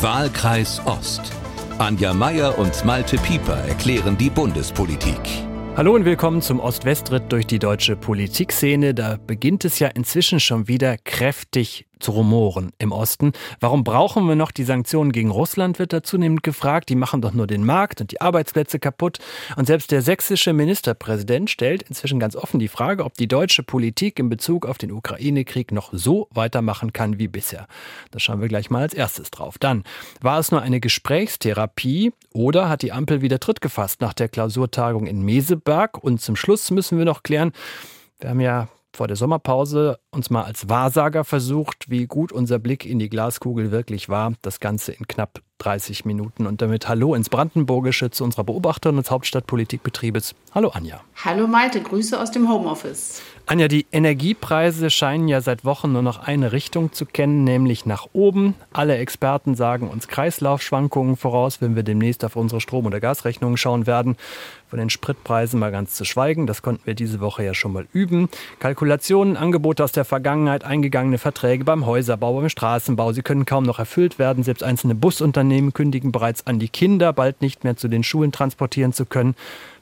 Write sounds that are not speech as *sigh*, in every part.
Wahlkreis Ost. Anja Meier und Malte Pieper erklären die Bundespolitik. Hallo und willkommen zum Ost-West-Ritt durch die deutsche Politikszene. Da beginnt es ja inzwischen schon wieder kräftig zu rumoren im Osten. Warum brauchen wir noch die Sanktionen gegen Russland, wird da zunehmend gefragt. Die machen doch nur den Markt und die Arbeitsplätze kaputt. Und selbst der sächsische Ministerpräsident stellt inzwischen ganz offen die Frage, ob die deutsche Politik in Bezug auf den Ukraine-Krieg noch so weitermachen kann wie bisher. Da schauen wir gleich mal als erstes drauf. Dann, war es nur eine Gesprächstherapie oder hat die Ampel wieder Tritt gefasst nach der Klausurtagung in Meseberg? Und zum Schluss müssen wir noch klären, wir haben ja vor der Sommerpause uns mal als Wahrsager versucht, wie gut unser Blick in die Glaskugel wirklich war. Das Ganze in knapp 30 Minuten. Und damit Hallo ins Brandenburgische zu unserer Beobachterin des Hauptstadtpolitikbetriebes. Hallo Anja. Hallo Malte, Grüße aus dem Homeoffice. Anja, die Energiepreise scheinen ja seit Wochen nur noch eine Richtung zu kennen, nämlich nach oben. Alle Experten sagen uns Kreislaufschwankungen voraus, wenn wir demnächst auf unsere Strom- oder Gasrechnungen schauen werden. Von den Spritpreisen mal ganz zu schweigen, das konnten wir diese Woche ja schon mal üben. Kalkulationen, Angebote aus der Vergangenheit, eingegangene Verträge beim Häuserbau, beim Straßenbau, sie können kaum noch erfüllt werden. Selbst einzelne Busunternehmen kündigen bereits an, die Kinder bald nicht mehr zu den Schulen transportieren zu können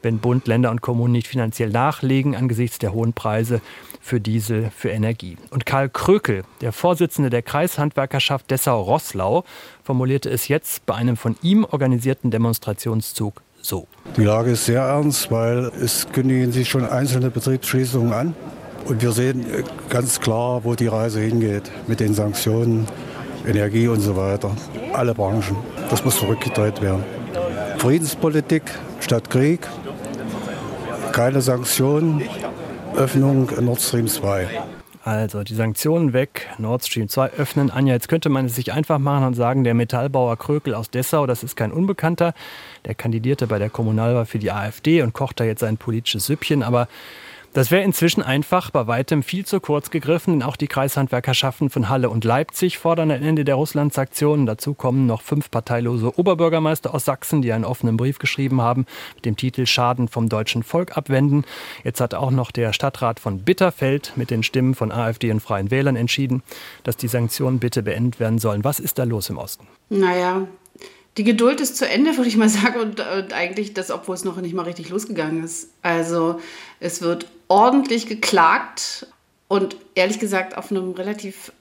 wenn Bund, Länder und Kommunen nicht finanziell nachlegen angesichts der hohen Preise für Diesel, für Energie. Und Karl Krökel, der Vorsitzende der Kreishandwerkerschaft Dessau-Rosslau, formulierte es jetzt bei einem von ihm organisierten Demonstrationszug so. Die Lage ist sehr ernst, weil es kündigen sich schon einzelne Betriebsschließungen an. Und wir sehen ganz klar, wo die Reise hingeht mit den Sanktionen, Energie und so weiter. Alle Branchen. Das muss zurückgedreht werden. Friedenspolitik statt Krieg, keine Sanktionen, Öffnung Nord Stream 2. Also die Sanktionen weg, Nord Stream 2 öffnen. Anja, jetzt könnte man es sich einfach machen und sagen, der Metallbauer Krökel aus Dessau, das ist kein Unbekannter. Der kandidierte bei der Kommunalwahl für die AfD und kocht da jetzt ein politisches Süppchen. Aber das wäre inzwischen einfach bei weitem viel zu kurz gegriffen, denn auch die Kreishandwerkerschaften von Halle und Leipzig fordern ein Ende der Russland-Sanktionen. Dazu kommen noch fünf parteilose Oberbürgermeister aus Sachsen, die einen offenen Brief geschrieben haben mit dem Titel Schaden vom deutschen Volk abwenden. Jetzt hat auch noch der Stadtrat von Bitterfeld mit den Stimmen von AfD und Freien Wählern entschieden, dass die Sanktionen bitte beendet werden sollen. Was ist da los im Osten? Naja, die Geduld ist zu Ende, *laughs* würde ich mal sagen, und, und, eigentlich das, obwohl es noch nicht mal richtig losgegangen ist. Also es wird ordentlich geklagt und ehrlich gesagt auf einem relativ,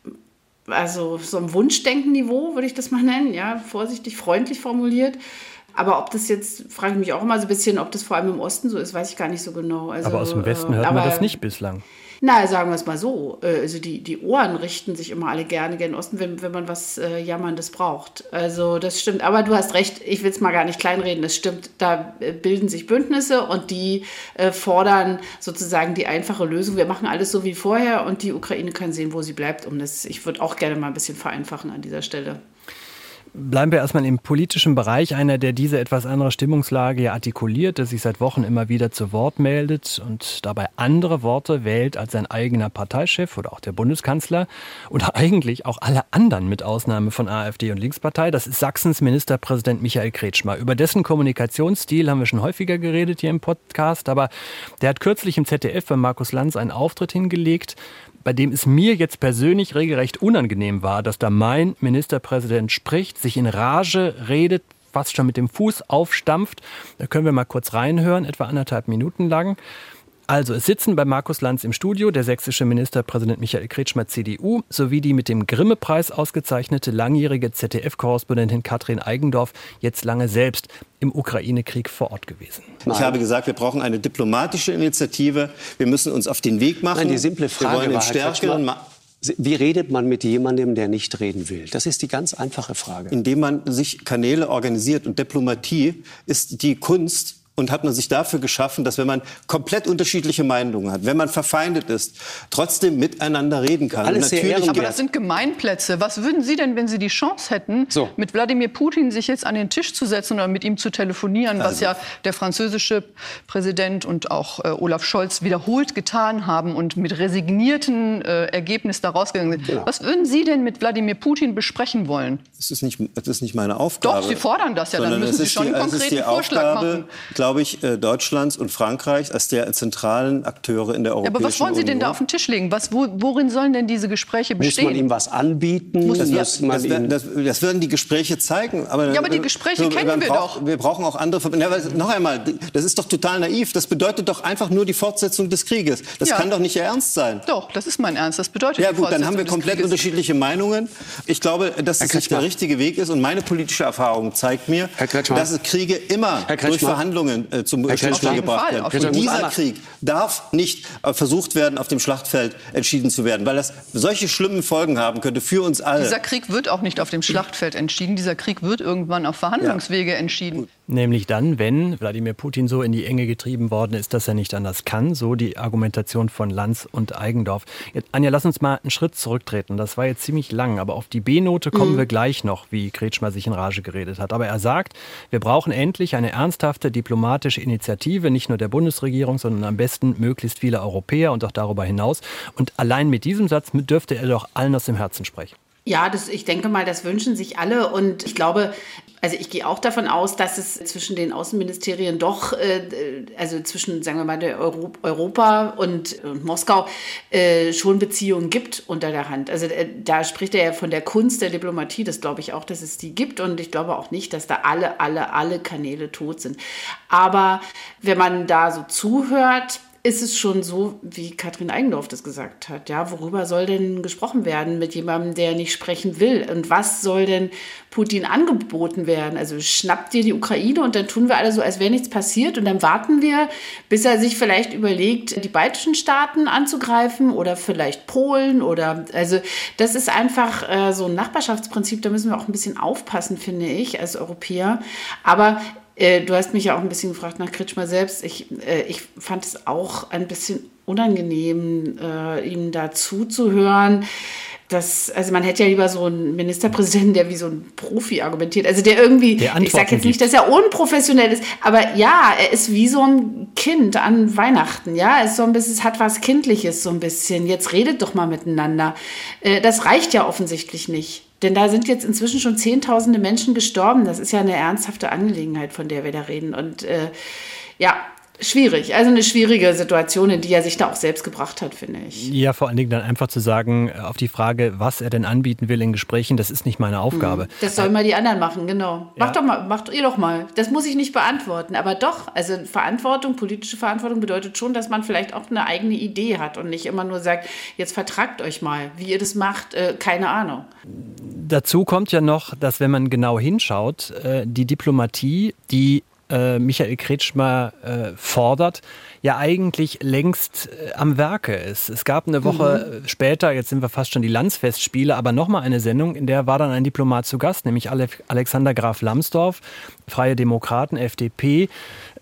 also so einem Wunschdenken-Niveau, würde ich das mal nennen, ja, vorsichtig, freundlich formuliert. Aber ob das jetzt, frage ich mich auch immer so ein bisschen, ob das vor allem im Osten so ist, weiß ich gar nicht so genau. Also, aber aus dem Westen hört äh, man das nicht bislang. Na, sagen wir es mal so. Äh, also die, die Ohren richten sich immer alle gerne gen Osten, wenn, wenn man was äh, Jammerndes braucht. Also das stimmt. Aber du hast recht, ich will es mal gar nicht kleinreden. Das stimmt, da äh, bilden sich Bündnisse und die äh, fordern sozusagen die einfache Lösung. Wir machen alles so wie vorher und die Ukraine kann sehen, wo sie bleibt. Um das, ich würde auch gerne mal ein bisschen vereinfachen an dieser Stelle. Bleiben wir erstmal im politischen Bereich. Einer, der diese etwas andere Stimmungslage ja artikuliert, der sich seit Wochen immer wieder zu Wort meldet und dabei andere Worte wählt als sein eigener Parteichef oder auch der Bundeskanzler oder eigentlich auch alle anderen mit Ausnahme von AfD und Linkspartei. Das ist Sachsens Ministerpräsident Michael Kretschmer. Über dessen Kommunikationsstil haben wir schon häufiger geredet hier im Podcast, aber der hat kürzlich im ZDF bei Markus Lanz einen Auftritt hingelegt, bei dem es mir jetzt persönlich regelrecht unangenehm war, dass da mein Ministerpräsident spricht, sich in Rage redet, fast schon mit dem Fuß aufstampft. Da können wir mal kurz reinhören, etwa anderthalb Minuten lang. Also, es sitzen bei Markus Lanz im Studio der sächsische Ministerpräsident Michael Kretschmer, CDU, sowie die mit dem Grimme-Preis ausgezeichnete langjährige ZDF-Korrespondentin Katrin Eigendorf, jetzt lange selbst im Ukraine-Krieg vor Ort gewesen. Ich habe gesagt, wir brauchen eine diplomatische Initiative. Wir müssen uns auf den Weg machen. Nein, die simple Frage wir wollen war, stärkeren wie redet man mit jemandem, der nicht reden will? Das ist die ganz einfache Frage. Indem man sich Kanäle organisiert. Und Diplomatie ist die Kunst, und hat man sich dafür geschaffen, dass wenn man komplett unterschiedliche Meinungen hat, wenn man verfeindet ist, trotzdem miteinander reden kann. Alles sehr aber das sind Gemeinplätze. Was würden Sie denn, wenn Sie die Chance hätten, so. mit Wladimir Putin sich jetzt an den Tisch zu setzen oder mit ihm zu telefonieren, also. was ja der französische Präsident und auch äh, Olaf Scholz wiederholt getan haben und mit resignierten äh, Ergebnissen daraus gegangen sind. Genau. Was würden Sie denn mit Wladimir Putin besprechen wollen? Das ist nicht, das ist nicht meine Aufgabe. Doch, Sie fordern das ja, dann müssen Sie schon die, einen konkreten Vorschlag Aufgabe, machen glaube ich, äh, Deutschlands und Frankreichs als der zentralen Akteure in der Europäischen Union. aber was wollen Sie denn da auf den Tisch legen? Was, wo, worin sollen denn diese Gespräche bestehen? Muss man ihm was anbieten? Das, das, das, das, werden die Gespräche zeigen. Aber, ja, aber die Gespräche so, kennen wir brauch, doch. Wir brauchen auch andere. Ja, noch einmal, das ist doch total naiv. Das bedeutet doch einfach nur die Fortsetzung des Krieges. Das ja. kann doch nicht Ihr Ernst sein. Doch, das ist mein Ernst. Das bedeutet Ja gut, dann haben wir komplett unterschiedliche Meinungen. Ich glaube, dass das nicht der richtige Weg ist. Und meine politische Erfahrung zeigt mir, dass Kriege immer durch Verhandlungen äh, zum Stillstand gebracht werden. Und dieser Krieg darf nicht äh, versucht werden, auf dem Schlachtfeld entschieden zu werden, weil das solche schlimmen Folgen haben könnte für uns alle. Dieser Krieg wird auch nicht auf dem Schlachtfeld entschieden. Dieser Krieg wird irgendwann auf Verhandlungswege ja. entschieden. Nämlich dann, wenn Wladimir Putin so in die Enge getrieben worden ist, dass er nicht anders kann. So die Argumentation von Lanz und Eigendorf. Jetzt, Anja, lass uns mal einen Schritt zurücktreten. Das war jetzt ziemlich lang, aber auf die B-Note kommen mhm. wir gleich noch, wie Kretschmer sich in Rage geredet hat. Aber er sagt, wir brauchen endlich eine ernsthafte diplomatische Initiative, nicht nur der Bundesregierung, sondern am besten möglichst viele Europäer und auch darüber hinaus. Und allein mit diesem Satz dürfte er doch allen aus dem Herzen sprechen. Ja, das, ich denke mal, das wünschen sich alle. Und ich glaube, also ich gehe auch davon aus, dass es zwischen den Außenministerien doch, äh, also zwischen, sagen wir mal, der Euro Europa und, und Moskau äh, schon Beziehungen gibt unter der Hand. Also äh, da spricht er ja von der Kunst der Diplomatie. Das glaube ich auch, dass es die gibt. Und ich glaube auch nicht, dass da alle, alle, alle Kanäle tot sind. Aber wenn man da so zuhört, ist es schon so, wie Katrin Eigendorf das gesagt hat. Ja, worüber soll denn gesprochen werden mit jemandem, der nicht sprechen will? Und was soll denn Putin angeboten werden? Also schnappt dir die Ukraine und dann tun wir alle so, als wäre nichts passiert und dann warten wir, bis er sich vielleicht überlegt, die baltischen Staaten anzugreifen oder vielleicht Polen oder also das ist einfach äh, so ein Nachbarschaftsprinzip. Da müssen wir auch ein bisschen aufpassen, finde ich, als Europäer. Aber äh, du hast mich ja auch ein bisschen gefragt nach Kretschmer selbst. Ich, äh, ich fand es auch ein bisschen unangenehm, äh, ihm da zuzuhören. Das, also man hätte ja lieber so einen Ministerpräsidenten, der wie so ein Profi argumentiert. Also der irgendwie, der ich sage jetzt nicht, dass er unprofessionell ist, aber ja, er ist wie so ein Kind an Weihnachten. Ja, es ist so ein bisschen, es hat was Kindliches so ein bisschen. Jetzt redet doch mal miteinander. Äh, das reicht ja offensichtlich nicht. Denn da sind jetzt inzwischen schon Zehntausende Menschen gestorben. Das ist ja eine ernsthafte Angelegenheit, von der wir da reden. Und äh, ja, schwierig. Also eine schwierige Situation, in die er sich da auch selbst gebracht hat, finde ich. Ja, vor allen Dingen dann einfach zu sagen, äh, auf die Frage, was er denn anbieten will in Gesprächen, das ist nicht meine Aufgabe. Mhm. Das sollen mal die anderen machen, genau. Ja. Macht doch mal, macht ihr doch mal. Das muss ich nicht beantworten. Aber doch, also Verantwortung, politische Verantwortung bedeutet schon, dass man vielleicht auch eine eigene Idee hat und nicht immer nur sagt, jetzt vertragt euch mal. Wie ihr das macht, äh, keine Ahnung. Dazu kommt ja noch, dass wenn man genau hinschaut, äh, die Diplomatie, die äh, Michael Kretschmer äh, fordert, ja eigentlich längst äh, am Werke ist. Es gab eine Woche mhm. später, jetzt sind wir fast schon die Landsfestspiele, aber nochmal eine Sendung, in der war dann ein Diplomat zu Gast, nämlich Alexander Graf Lambsdorff, Freie Demokraten, FDP,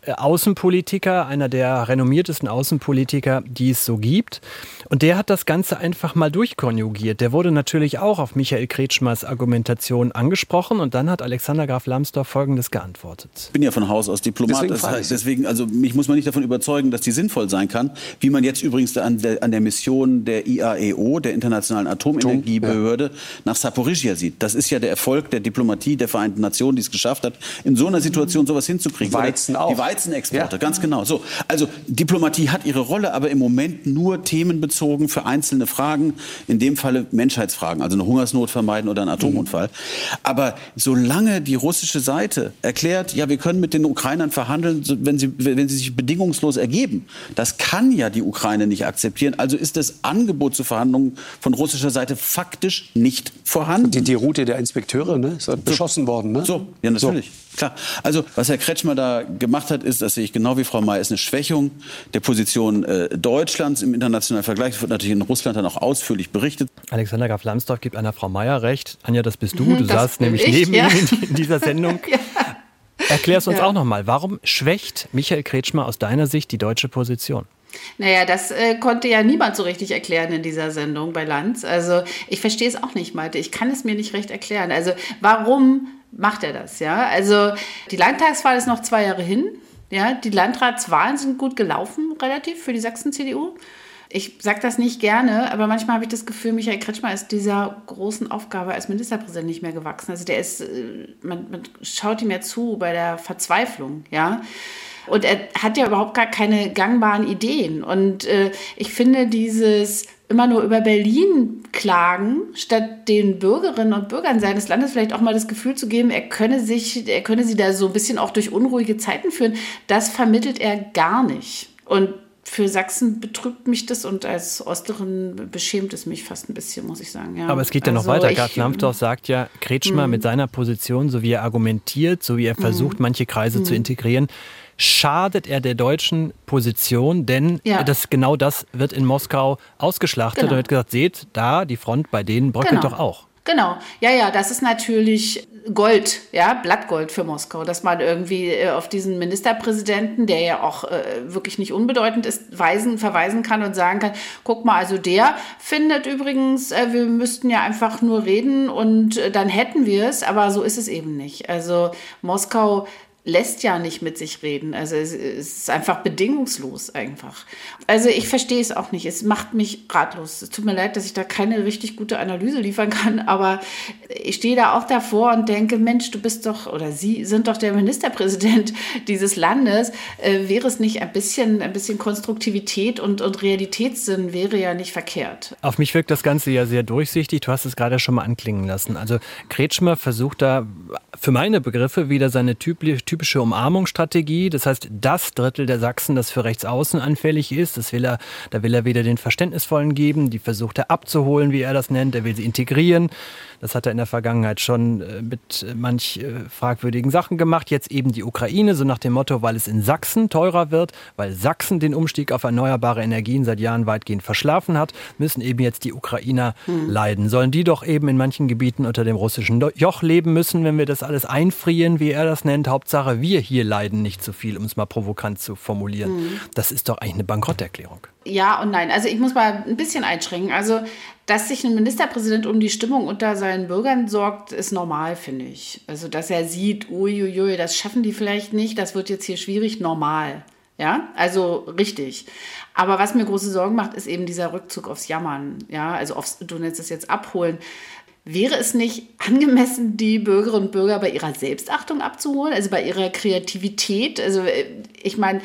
äh, Außenpolitiker, einer der renommiertesten Außenpolitiker, die es so gibt. Und der hat das Ganze einfach mal durchkonjugiert. Der wurde natürlich auch auf Michael Kretschmers Argumentation angesprochen und dann hat Alexander Graf Lambsdorff Folgendes geantwortet. Ich bin ja von Haus aus Diplomat, deswegen, das heißt, deswegen also mich muss man nicht davon überzeugen, dass die sinnvoll sein kann, wie man jetzt übrigens an der, an der Mission der IAEO, der Internationalen Atomenergiebehörde, ja. nach Saporizhia sieht. Das ist ja der Erfolg der Diplomatie der Vereinten Nationen, die es geschafft hat, in so einer Situation sowas hinzukriegen. Weizen auch. Die Weizenexporte, ja. ganz genau. So, also Diplomatie hat ihre Rolle, aber im Moment nur themenbezogen für einzelne Fragen, in dem Falle Menschheitsfragen, also eine Hungersnot vermeiden oder einen Atomunfall. Mhm. Aber solange die russische Seite erklärt, ja, wir können mit den Ukrainern verhandeln, wenn sie, wenn sie sich bedingungslos ergeben, das kann ja die Ukraine nicht akzeptieren. Also ist das Angebot zu Verhandlungen von russischer Seite faktisch nicht vorhanden. Die, die Route der Inspekteure ne, ist halt beschossen worden. Ne? So, ja, natürlich. So. Klar. Also, was Herr Kretschmer da gemacht hat, ist, das sehe ich genau wie Frau May, ist eine Schwächung der Position äh, Deutschlands im internationalen Vergleich. Das wird natürlich in Russland dann auch ausführlich berichtet. Alexander Graf Lambsdorff gibt einer Frau Mayer recht. Anja, das bist du. *laughs* Du das saßt nämlich ich, neben ja. ihm in, in dieser Sendung. *laughs* ja. Erklär es uns ja. auch nochmal. Warum schwächt Michael Kretschmer aus deiner Sicht die deutsche Position? Naja, das äh, konnte ja niemand so richtig erklären in dieser Sendung bei Lanz. Also ich verstehe es auch nicht, Malte. Ich kann es mir nicht recht erklären. Also warum macht er das? Ja, also die Landtagswahl ist noch zwei Jahre hin. Ja, die Landratswahlen sind gut gelaufen, relativ für die Sachsen-CDU. Ich sage das nicht gerne, aber manchmal habe ich das Gefühl, Michael Kretschmer ist dieser großen Aufgabe als Ministerpräsident nicht mehr gewachsen. Also der ist, äh, man, man schaut ihm ja zu bei der Verzweiflung, ja. Und er hat ja überhaupt gar keine gangbaren Ideen. Und äh, ich finde dieses immer nur über Berlin klagen, statt den Bürgerinnen und Bürgern seines Landes vielleicht auch mal das Gefühl zu geben, er könne sich, er könne sie da so ein bisschen auch durch unruhige Zeiten führen, das vermittelt er gar nicht. Und für Sachsen betrübt mich das und als Osterin beschämt es mich fast ein bisschen, muss ich sagen. Ja. Aber es geht ja also noch weiter. Gerd Lambsdorff sagt ja, Kretschmer mit seiner Position, so wie er argumentiert, so wie er versucht, manche Kreise zu integrieren, schadet er der deutschen Position, denn ja. das, genau das wird in Moskau ausgeschlachtet. Genau. Da wird gesagt, seht, da, die Front bei denen bröckelt genau. doch auch. Genau, ja, ja, das ist natürlich Gold, ja, Blattgold für Moskau, dass man irgendwie äh, auf diesen Ministerpräsidenten, der ja auch äh, wirklich nicht unbedeutend ist, weisen, verweisen kann und sagen kann, guck mal, also der findet übrigens, äh, wir müssten ja einfach nur reden und äh, dann hätten wir es, aber so ist es eben nicht. Also Moskau lässt ja nicht mit sich reden. Also es, ist einfach bedingungslos einfach. Also ich verstehe es auch nicht. Es macht mich ratlos. Es tut mir leid, dass ich da keine richtig gute Analyse liefern kann, aber ich stehe da auch davor und denke, Mensch, du bist doch oder Sie sind doch der Ministerpräsident *laughs* dieses Landes. Äh, wäre es nicht ein bisschen, ein bisschen Konstruktivität und, und Realitätssinn wäre ja nicht verkehrt. Auf mich wirkt das Ganze ja sehr durchsichtig. Du hast es gerade schon mal anklingen lassen. Also Kretschmer versucht da für meine Begriffe wieder seine typische typische Umarmungsstrategie. Das heißt, das Drittel der Sachsen, das für Rechtsaußen anfällig ist, das will er, da will er wieder den Verständnisvollen geben, die versucht er abzuholen, wie er das nennt, er will sie integrieren. Das hat er in der Vergangenheit schon äh, mit äh, manch äh, fragwürdigen Sachen gemacht. Jetzt eben die Ukraine, so nach dem Motto, weil es in Sachsen teurer wird, weil Sachsen den Umstieg auf erneuerbare Energien seit Jahren weitgehend verschlafen hat, müssen eben jetzt die Ukrainer hm. leiden. Sollen die doch eben in manchen Gebieten unter dem russischen Joch leben müssen, wenn wir das alles einfrieren, wie er das nennt. Hauptsache, wir hier leiden nicht so viel, um es mal provokant zu formulieren. Hm. Das ist doch eigentlich eine Bankrotterklärung. Ja und nein. Also ich muss mal ein bisschen einschränken. Also dass sich ein Ministerpräsident um die Stimmung unter seinen Bürgern sorgt, ist normal, finde ich. Also, dass er sieht, uiuiui, das schaffen die vielleicht nicht, das wird jetzt hier schwierig, normal. Ja, also richtig. Aber was mir große Sorgen macht, ist eben dieser Rückzug aufs Jammern. Ja, also aufs, du nennst es jetzt abholen. Wäre es nicht angemessen, die Bürgerinnen und Bürger bei ihrer Selbstachtung abzuholen, also bei ihrer Kreativität? Also, äh, ich meine,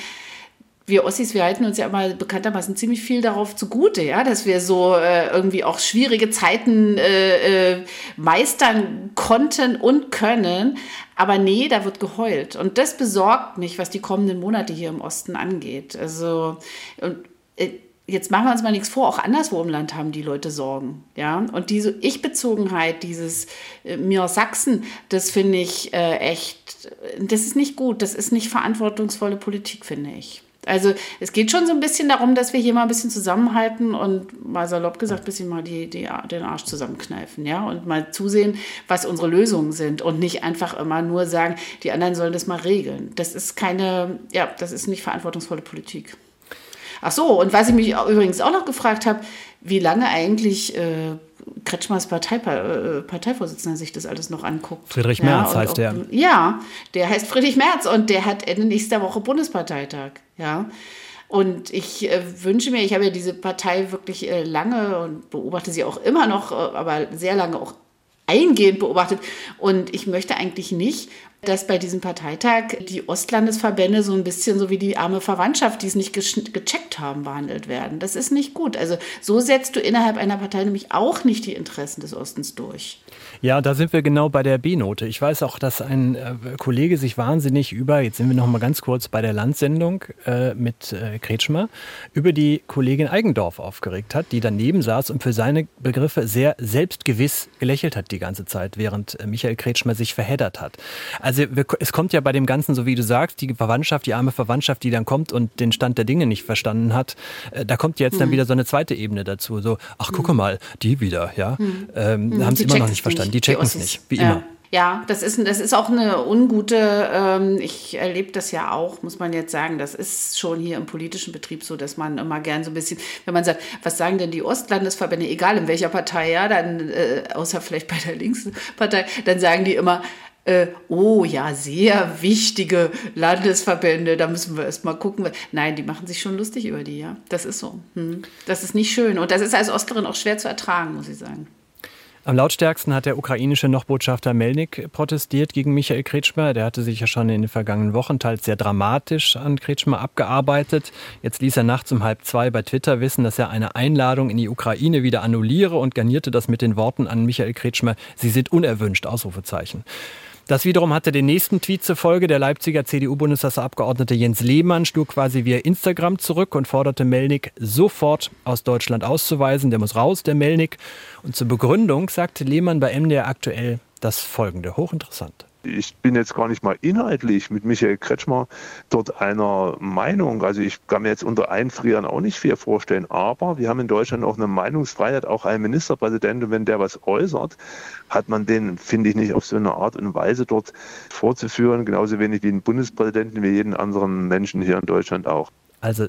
wir Ossis, wir halten uns ja immer bekanntermaßen ziemlich viel darauf zugute, ja, dass wir so äh, irgendwie auch schwierige Zeiten äh, äh, meistern konnten und können. Aber nee, da wird geheult. Und das besorgt mich, was die kommenden Monate hier im Osten angeht. Also, und, äh, jetzt machen wir uns mal nichts vor, auch anderswo im Land haben die Leute Sorgen. Ja? Und diese Ich-Bezogenheit, dieses äh, Mir Sachsen, das finde ich äh, echt, das ist nicht gut, das ist nicht verantwortungsvolle Politik, finde ich. Also es geht schon so ein bisschen darum, dass wir hier mal ein bisschen zusammenhalten und mal salopp gesagt ein bisschen mal die, die, den Arsch zusammenkneifen, ja, und mal zusehen, was unsere Lösungen sind und nicht einfach immer nur sagen, die anderen sollen das mal regeln. Das ist keine, ja, das ist nicht verantwortungsvolle Politik. Ach so, und was ich mich übrigens auch noch gefragt habe, wie lange eigentlich äh, Kretschmers Partei, äh, Parteivorsitzender sich das alles noch anguckt. Friedrich Merz ja, heißt der. Ja, der heißt Friedrich Merz und der hat Ende nächster Woche Bundesparteitag. Ja. Und ich äh, wünsche mir, ich habe ja diese Partei wirklich äh, lange und beobachte sie auch immer noch, äh, aber sehr lange auch eingehend beobachtet. Und ich möchte eigentlich nicht, dass bei diesem Parteitag die Ostlandesverbände so ein bisschen so wie die arme Verwandtschaft, die es nicht gecheckt haben, behandelt werden. Das ist nicht gut. Also so setzt du innerhalb einer Partei nämlich auch nicht die Interessen des Ostens durch. Ja, da sind wir genau bei der B-Note. Ich weiß auch, dass ein äh, Kollege sich wahnsinnig über, jetzt sind wir noch mal ganz kurz bei der Landsendung äh, mit äh, Kretschmer, über die Kollegin Eigendorf aufgeregt hat, die daneben saß und für seine Begriffe sehr selbstgewiss gelächelt hat die ganze Zeit, während äh, Michael Kretschmer sich verheddert hat. Es kommt ja bei dem Ganzen, so wie du sagst, die Verwandtschaft, die arme Verwandtschaft, die dann kommt und den Stand der Dinge nicht verstanden hat, äh, da kommt jetzt dann mhm. wieder so eine zweite Ebene dazu. So, ach gucke mhm. mal, die wieder, ja, mhm. ähm, mhm. haben sie immer noch nicht verstanden. Die checken es nicht, wie ja. immer. Ja, das ist, das ist auch eine ungute, ähm, ich erlebe das ja auch, muss man jetzt sagen, das ist schon hier im politischen Betrieb so, dass man immer gern so ein bisschen, wenn man sagt, was sagen denn die Ostlandesverbände, egal in welcher Partei, ja, dann, äh, außer vielleicht bei der Linkspartei, dann sagen die immer, äh, oh ja, sehr wichtige Landesverbände, da müssen wir erst mal gucken. Nein, die machen sich schon lustig über die, ja. Das ist so. Hm. Das ist nicht schön. Und das ist als Osterin auch schwer zu ertragen, muss ich sagen. Am lautstärksten hat der ukrainische Nochbotschafter Melnik protestiert gegen Michael Kretschmer. Der hatte sich ja schon in den vergangenen Wochen teils sehr dramatisch an Kretschmer abgearbeitet. Jetzt ließ er nachts um halb zwei bei Twitter wissen, dass er eine Einladung in die Ukraine wieder annulliere und garnierte das mit den Worten an Michael Kretschmer, Sie sind unerwünscht, Ausrufezeichen. Das wiederum hatte den nächsten Tweet zur Folge. Der Leipziger CDU-Bundestagsabgeordnete Jens Lehmann schlug quasi via Instagram zurück und forderte Melnik sofort aus Deutschland auszuweisen. Der muss raus, der Melnik. Und zur Begründung sagte Lehmann bei MDR aktuell das folgende. Hochinteressant ich bin jetzt gar nicht mal inhaltlich mit Michael Kretschmer dort einer Meinung. Also ich kann mir jetzt unter Einfrieren auch nicht viel vorstellen. Aber wir haben in Deutschland auch eine Meinungsfreiheit, auch ein Ministerpräsident. Und wenn der was äußert, hat man den, finde ich, nicht auf so eine Art und Weise dort vorzuführen. Genauso wenig wie einen Bundespräsidenten, wie jeden anderen Menschen hier in Deutschland auch. Also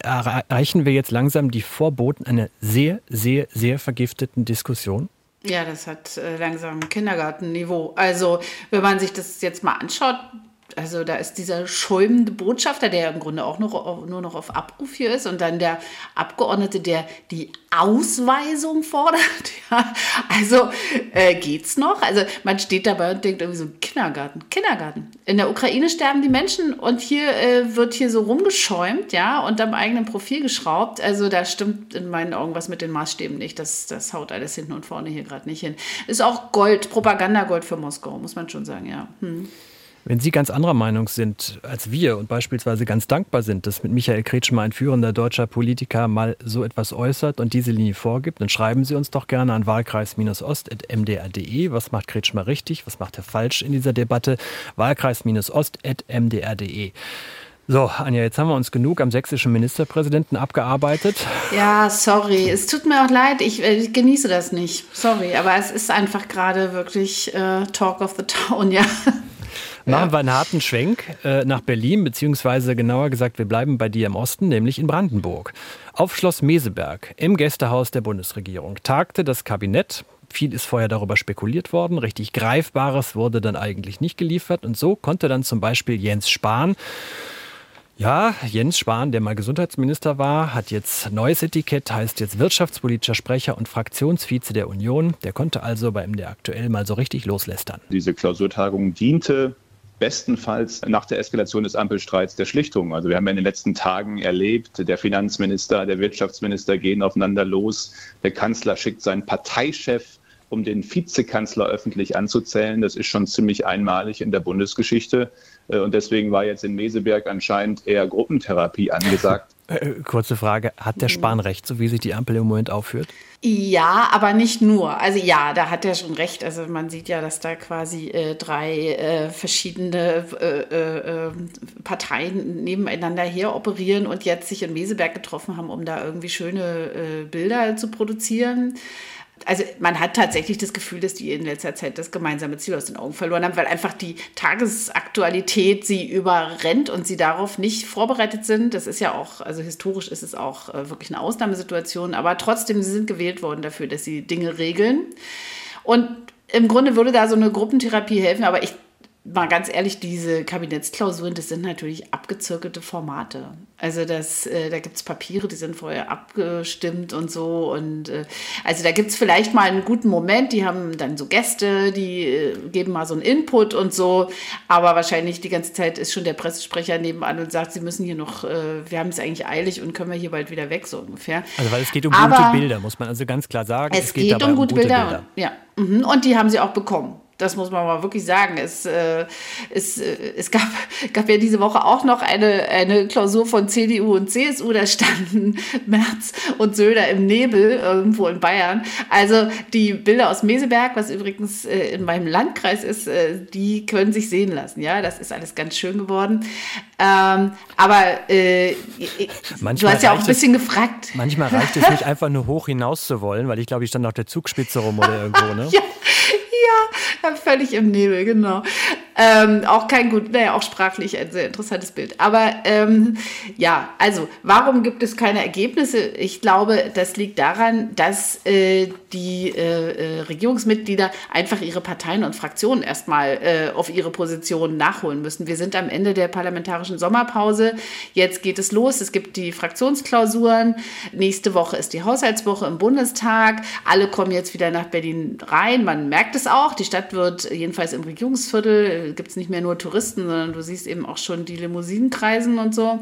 erreichen wir jetzt langsam die Vorboten einer sehr, sehr, sehr vergifteten Diskussion? Ja, das hat äh, langsam Kindergartenniveau. Also, wenn man sich das jetzt mal anschaut, also da ist dieser schäumende Botschafter, der im Grunde auch noch, nur noch auf Abruf hier ist und dann der Abgeordnete, der die Ausweisung fordert. *laughs* Ja, also äh, geht's noch? Also man steht dabei und denkt irgendwie so, Kindergarten, Kindergarten. In der Ukraine sterben die Menschen und hier äh, wird hier so rumgeschäumt, ja, und am eigenen Profil geschraubt. Also da stimmt in meinen Augen was mit den Maßstäben nicht. Das, das haut alles hinten und vorne hier gerade nicht hin. Ist auch Gold, Propagandagold für Moskau, muss man schon sagen, ja. Hm. Wenn Sie ganz anderer Meinung sind als wir und beispielsweise ganz dankbar sind, dass mit Michael Kretschmer ein führender deutscher Politiker mal so etwas äußert und diese Linie vorgibt, dann schreiben Sie uns doch gerne an wahlkreis-ost.mdr.de. Was macht Kretschmer richtig? Was macht er falsch in dieser Debatte? Wahlkreis-ost.mdr.de. So, Anja, jetzt haben wir uns genug am sächsischen Ministerpräsidenten abgearbeitet. Ja, sorry. Es tut mir auch leid. Ich, äh, ich genieße das nicht. Sorry, aber es ist einfach gerade wirklich äh, Talk of the Town, ja. Machen wir einen harten Schwenk äh, nach Berlin, beziehungsweise genauer gesagt, wir bleiben bei dir im Osten, nämlich in Brandenburg. Auf Schloss Meseberg im Gästehaus der Bundesregierung tagte das Kabinett. Viel ist vorher darüber spekuliert worden. Richtig Greifbares wurde dann eigentlich nicht geliefert. Und so konnte dann zum Beispiel Jens Spahn ja, Jens Spahn, der mal Gesundheitsminister war, hat jetzt neues Etikett, heißt jetzt wirtschaftspolitischer Sprecher und Fraktionsvize der Union. Der konnte also bei MD aktuell mal so richtig loslästern. Diese Klausurtagung diente bestenfalls nach der Eskalation des Ampelstreits der Schlichtung. Also wir haben ja in den letzten Tagen erlebt, der Finanzminister, der Wirtschaftsminister gehen aufeinander los, der Kanzler schickt seinen Parteichef um den Vizekanzler öffentlich anzuzählen. Das ist schon ziemlich einmalig in der Bundesgeschichte. Äh, und deswegen war jetzt in Meseberg anscheinend eher Gruppentherapie angesagt. Äh, kurze Frage, hat der Spahn recht, so wie sich die Ampel im Moment aufführt? Ja, aber nicht nur. Also ja, da hat er schon recht. Also man sieht ja, dass da quasi äh, drei äh, verschiedene äh, äh, Parteien nebeneinander her operieren und jetzt sich in Meseberg getroffen haben, um da irgendwie schöne Bilder zu produzieren also man hat tatsächlich das Gefühl, dass die in letzter Zeit das gemeinsame Ziel aus den Augen verloren haben, weil einfach die Tagesaktualität sie überrennt und sie darauf nicht vorbereitet sind. Das ist ja auch, also historisch ist es auch äh, wirklich eine Ausnahmesituation, aber trotzdem, sie sind gewählt worden dafür, dass sie Dinge regeln. Und im Grunde würde da so eine Gruppentherapie helfen, aber ich mal ganz ehrlich, diese Kabinettsklausuren, das sind natürlich abgezirkelte Formate. Also das, äh, da gibt es Papiere, die sind vorher abgestimmt und so. Und äh, also da gibt es vielleicht mal einen guten Moment, die haben dann so Gäste, die äh, geben mal so einen Input und so. Aber wahrscheinlich die ganze Zeit ist schon der Pressesprecher nebenan und sagt, sie müssen hier noch, äh, wir haben es eigentlich eilig und können wir hier bald wieder weg, so ungefähr. Also weil es geht um Aber gute Bilder, muss man also ganz klar sagen. Es, es geht, geht um, gute, gute Bilder. Bilder. Und, ja. Mhm. Und die haben sie auch bekommen. Das muss man mal wirklich sagen. Es, äh, es, äh, es gab, *laughs* gab ja diese Woche auch noch eine, eine Klausur von CDU und CSU. Da standen *laughs* Merz und Söder im Nebel irgendwo in Bayern. Also die Bilder aus Meseberg, was übrigens äh, in meinem Landkreis ist, äh, die können sich sehen lassen. Ja, das ist alles ganz schön geworden. Ähm, aber äh, du hast ja auch ein bisschen es, gefragt. Manchmal reicht es nicht einfach nur hoch hinaus zu wollen, weil ich glaube, ich stand auf der Zugspitze rum oder *laughs* irgendwo. Ne? ja, ja, völlig im Nebel, genau. Ähm, auch kein gut, naja, auch sprachlich ein sehr interessantes Bild. Aber ähm, ja, also warum gibt es keine Ergebnisse? Ich glaube, das liegt daran, dass äh, die äh, äh Regierungsmitglieder einfach ihre Parteien und Fraktionen erstmal äh, auf ihre Positionen nachholen müssen. Wir sind am Ende der parlamentarischen Sommerpause. Jetzt geht es los. Es gibt die Fraktionsklausuren. Nächste Woche ist die Haushaltswoche im Bundestag. Alle kommen jetzt wieder nach Berlin rein. Man merkt es auch. Die Stadt wird jedenfalls im Regierungsviertel, gibt es nicht mehr nur Touristen, sondern du siehst eben auch schon die Limousinen kreisen und so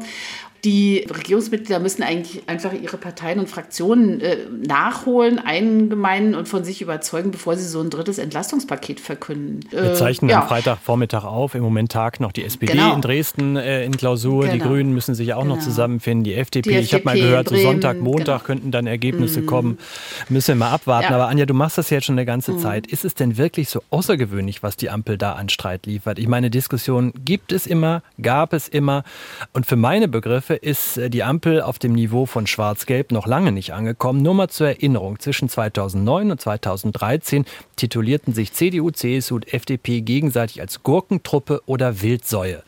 die Regierungsmitglieder müssen eigentlich einfach ihre Parteien und Fraktionen äh, nachholen, eingemeinen und von sich überzeugen, bevor sie so ein drittes Entlastungspaket verkünden. Wir äh, zeichnen ja. am Freitagvormittag auf. Im Moment tagt noch die SPD genau. in Dresden äh, in Klausur. Genau. Die Grünen müssen sich auch genau. noch zusammenfinden. Die FDP. Die ich habe mal gehört, so Sonntag, Montag genau. könnten dann Ergebnisse mhm. kommen. Müssen wir mal abwarten. Ja. Aber Anja, du machst das ja jetzt schon eine ganze mhm. Zeit. Ist es denn wirklich so außergewöhnlich, was die Ampel da an Streit liefert? Ich meine, Diskussionen gibt es immer, gab es immer. Und für meine Begriffe Begriffe ist äh, die Ampel auf dem Niveau von Schwarz-Gelb noch lange nicht angekommen. Nur mal zur Erinnerung, zwischen 2009 und 2013 titulierten sich CDU, CSU und FDP gegenseitig als Gurkentruppe oder Wildsäue.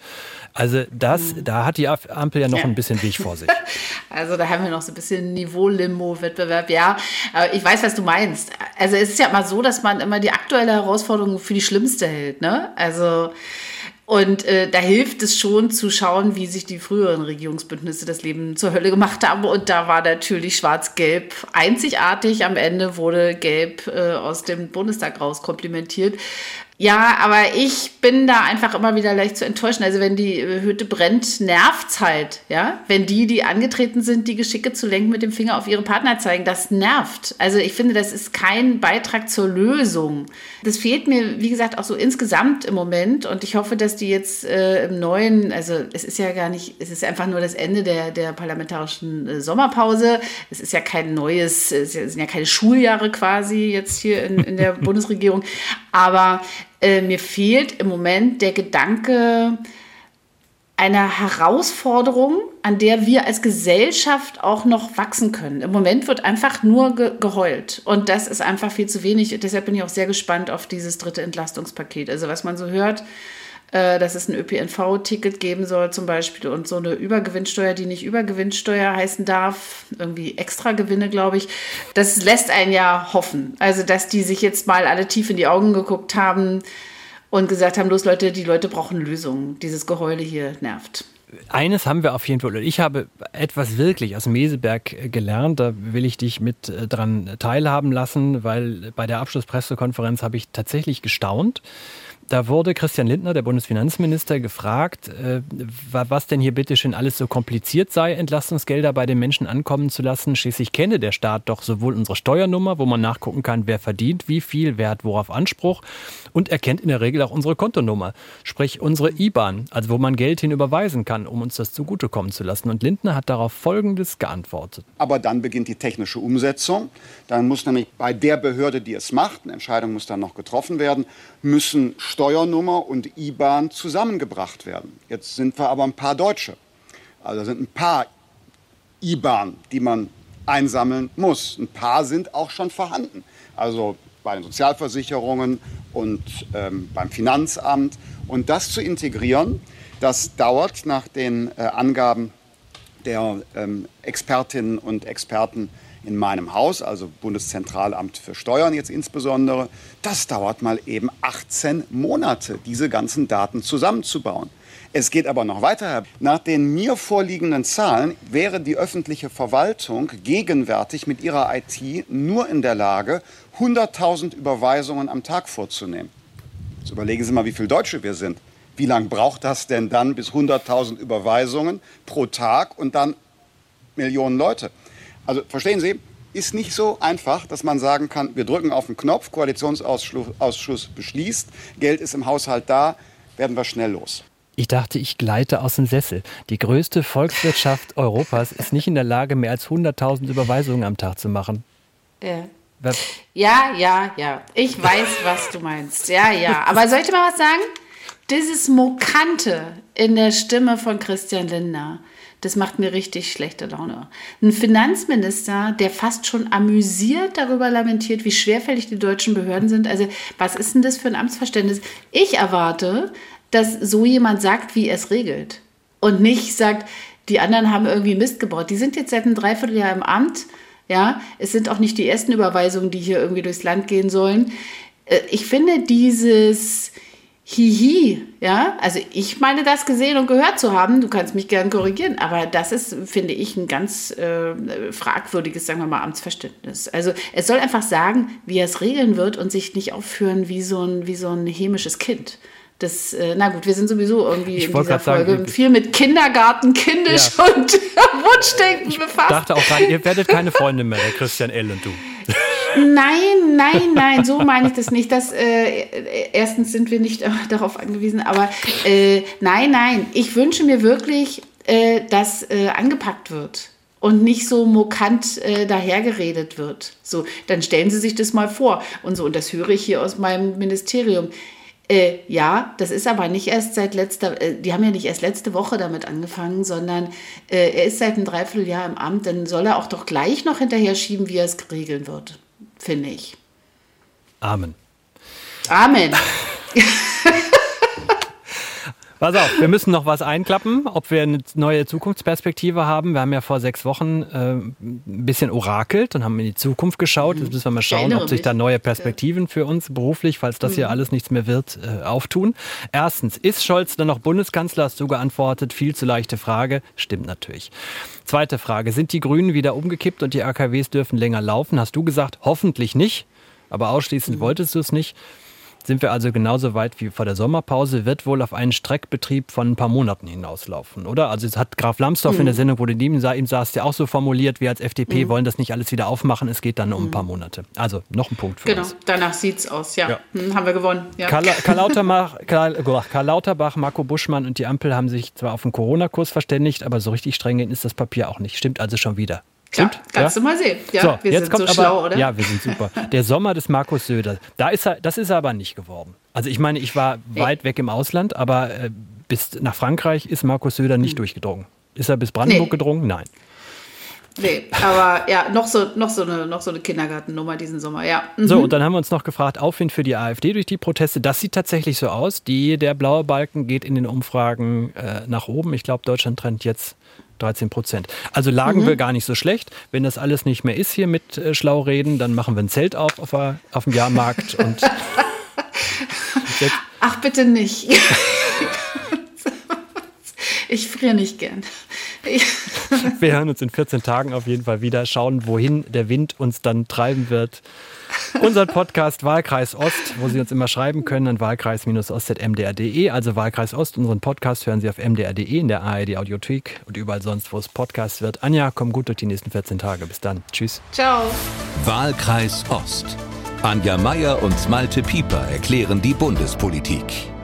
Also das, mhm. da hat die Ampel ja noch ja. ein bisschen Weg vor sich. *laughs* Also da haben wir noch so ein bisschen Niveau-Limo-Wettbewerb. Ja, aber ich weiß, was du meinst. Also es ist ja immer so, dass man immer die aktuelle Herausforderung für die schlimmste hält. Ne? Also und äh, da hilft es schon zu schauen, wie sich die früheren Regierungsbündnisse das Leben zur Hölle gemacht haben. Und da war natürlich Schwarz-Gelb einzigartig. Am Ende wurde Gelb äh, aus dem Bundestag raus komplimentiert. Ja, aber ich bin da einfach immer wieder leicht zu enttäuschen. Also wenn die Hütte brennt, nervt's halt, ja. Wenn die, die angetreten sind, die Geschicke zu lenken, mit dem Finger auf ihre Partner zeigen, das nervt. Also ich finde, das ist kein Beitrag zur Lösung. Das fehlt mir, wie gesagt, auch so insgesamt im Moment. Und ich hoffe, dass die jetzt äh, im neuen, also es ist ja gar nicht, es ist einfach nur das Ende der, der parlamentarischen äh, Sommerpause. Es ist ja kein neues, es sind ja keine Schuljahre quasi jetzt hier in, in der *laughs* Bundesregierung. Aber äh, mir fehlt im Moment der Gedanke einer Herausforderung, an der wir als Gesellschaft auch noch wachsen können. Im Moment wird einfach nur ge geheult und das ist einfach viel zu wenig. Deshalb bin ich auch sehr gespannt auf dieses dritte Entlastungspaket. Also was man so hört, äh, dass es ein ÖPNV-Ticket geben soll zum Beispiel und so eine Übergewinnsteuer, die nicht Übergewinnsteuer heißen darf, irgendwie Extragewinne, glaube ich. Das lässt einen ja hoffen. Also, dass die sich jetzt mal alle tief in die Augen geguckt haben und gesagt haben, los Leute, die Leute brauchen Lösungen. Dieses Geheule hier nervt eines haben wir auf jeden Fall. Ich habe etwas wirklich aus Meseberg gelernt. Da will ich dich mit äh, dran teilhaben lassen, weil bei der Abschlusspressekonferenz habe ich tatsächlich gestaunt. Da wurde Christian Lindner, der Bundesfinanzminister, gefragt, äh, was denn hier bitte schön alles so kompliziert sei, Entlastungsgelder bei den Menschen ankommen zu lassen. Schließlich kenne der Staat doch sowohl unsere Steuernummer, wo man nachgucken kann, wer verdient, wie viel, wer hat worauf Anspruch, und er kennt in der Regel auch unsere Kontonummer, sprich unsere IBAN, also wo man Geld hinüberweisen kann, um uns das zugutekommen zu lassen. Und Lindner hat darauf Folgendes geantwortet. Aber dann beginnt die technische Umsetzung. Dann muss nämlich bei der Behörde, die es macht, eine Entscheidung muss dann noch getroffen werden, müssen Steuernummer und IBAN zusammengebracht werden. Jetzt sind wir aber ein paar Deutsche. Also sind ein paar IBAN, die man einsammeln muss. Ein paar sind auch schon vorhanden. Also bei den Sozialversicherungen und ähm, beim Finanzamt. Und das zu integrieren, das dauert nach den äh, Angaben der ähm, Expertinnen und Experten in meinem Haus, also Bundeszentralamt für Steuern jetzt insbesondere, das dauert mal eben 18 Monate, diese ganzen Daten zusammenzubauen. Es geht aber noch weiter. Nach den mir vorliegenden Zahlen wäre die öffentliche Verwaltung gegenwärtig mit ihrer IT nur in der Lage, 100.000 Überweisungen am Tag vorzunehmen. Jetzt überlegen Sie mal, wie viele Deutsche wir sind. Wie lange braucht das denn dann bis 100.000 Überweisungen pro Tag und dann Millionen Leute? Also verstehen Sie, ist nicht so einfach, dass man sagen kann, wir drücken auf den Knopf, Koalitionsausschuss beschließt, Geld ist im Haushalt da, werden wir schnell los. Ich dachte, ich gleite aus dem Sessel. Die größte Volkswirtschaft *laughs* Europas ist nicht in der Lage, mehr als 100.000 Überweisungen am Tag zu machen. Ja. Ja, ja, ja. Ich weiß, was du meinst. Ja, ja. Aber soll ich dir mal was sagen? Dieses Mokante in der Stimme von Christian Lindner, das macht mir richtig schlechte Laune. Ein Finanzminister, der fast schon amüsiert darüber lamentiert, wie schwerfällig die deutschen Behörden sind. Also, was ist denn das für ein Amtsverständnis? Ich erwarte, dass so jemand sagt, wie er es regelt. Und nicht sagt, die anderen haben irgendwie Mist gebaut. Die sind jetzt seit einem Dreivierteljahr im Amt. Ja, es sind auch nicht die ersten Überweisungen, die hier irgendwie durchs Land gehen sollen. Äh, ich finde dieses Hihi, ja, also ich meine das gesehen und gehört zu haben, du kannst mich gern korrigieren, aber das ist, finde ich, ein ganz äh, fragwürdiges, sagen wir mal, Amtsverständnis. Also es soll einfach sagen, wie er es regeln wird und sich nicht aufführen wie so ein, wie so ein hämisches Kind. Das, äh, na gut, wir sind sowieso irgendwie ich in dieser Folge sagen, viel mit Kindergarten, Kindisch ja. und *laughs* Wunschdenken ich befasst. Ich dachte auch gerade, ihr werdet keine Freunde mehr, der Christian L. und du. Nein, nein, nein, so meine ich das nicht. Das, äh, erstens sind wir nicht *laughs* darauf angewiesen, aber äh, nein, nein, ich wünsche mir wirklich, äh, dass äh, angepackt wird und nicht so mokant äh, dahergeredet wird. So, dann stellen Sie sich das mal vor und so. Und das höre ich hier aus meinem Ministerium. Äh, ja, das ist aber nicht erst seit letzter, äh, die haben ja nicht erst letzte Woche damit angefangen, sondern äh, er ist seit einem Dreivierteljahr im Amt, dann soll er auch doch gleich noch hinterher schieben, wie er es regeln wird, finde ich. Amen. Amen. *laughs* Pass auf, wir müssen noch was einklappen, ob wir eine neue Zukunftsperspektive haben. Wir haben ja vor sechs Wochen äh, ein bisschen orakelt und haben in die Zukunft geschaut. Jetzt müssen wir mal schauen, ob sich da neue Perspektiven für uns beruflich, falls das hier mhm. alles nichts mehr wird, äh, auftun. Erstens, ist Scholz dann noch Bundeskanzler? Hast du geantwortet. Viel zu leichte Frage. Stimmt natürlich. Zweite Frage, sind die Grünen wieder umgekippt und die AKWs dürfen länger laufen? Hast du gesagt, hoffentlich nicht. Aber ausschließend mhm. wolltest du es nicht sind wir also genauso weit wie vor der Sommerpause, wird wohl auf einen Streckbetrieb von ein paar Monaten hinauslaufen, oder? Also es hat Graf Lambsdorff mhm. in der mhm. Sendung, wo du neben ihm saß, ja auch so formuliert, wir als FDP mhm. wollen das nicht alles wieder aufmachen, es geht dann um ein paar mhm. Monate. Also noch ein Punkt für genau. uns. Genau, danach sieht es aus, ja. ja. Hm, haben wir gewonnen. Ja. Karl, *laughs* Karl, Lauterbach, Karl, Karl Lauterbach, Marco Buschmann und die Ampel haben sich zwar auf den Corona-Kurs verständigt, aber so richtig streng ist das Papier auch nicht. Stimmt also schon wieder. Stimmt? Ja, kannst ja? du mal sehen. Ja, so, wir jetzt sind kommt so aber, schlau, oder? Ja, wir sind super. Der Sommer des Markus Söder. Da ist er, das ist er aber nicht geworden. Also ich meine, ich war nee. weit weg im Ausland, aber äh, bis nach Frankreich ist Markus Söder nicht hm. durchgedrungen. Ist er bis Brandenburg nee. gedrungen? Nein. Nee, aber ja, noch so, noch so eine, noch so eine Kindergartennummer diesen Sommer, ja. Mhm. So, und dann haben wir uns noch gefragt, Aufwind für die AfD durch die Proteste. Das sieht tatsächlich so aus. Die, der blaue Balken geht in den Umfragen äh, nach oben. Ich glaube, Deutschland trennt jetzt 13 Prozent. Also lagen mhm. wir gar nicht so schlecht. Wenn das alles nicht mehr ist hier mit äh, Schlaureden, dann machen wir ein Zelt auf auf, auf dem Jahrmarkt und. *laughs* Ach, bitte nicht. *laughs* ich friere nicht gern. *laughs* wir hören uns in 14 Tagen auf jeden Fall wieder, schauen, wohin der Wind uns dann treiben wird. Unser Podcast Wahlkreis Ost, wo Sie uns immer schreiben können an wahlkreis-ost.mdr.de. Also Wahlkreis Ost, unseren Podcast hören Sie auf mdr.de in der ARD Audiothek und überall sonst, wo es Podcast wird. Anja, komm gut durch die nächsten 14 Tage. Bis dann. Tschüss. Ciao. Wahlkreis Ost. Anja Meier und Malte Pieper erklären die Bundespolitik.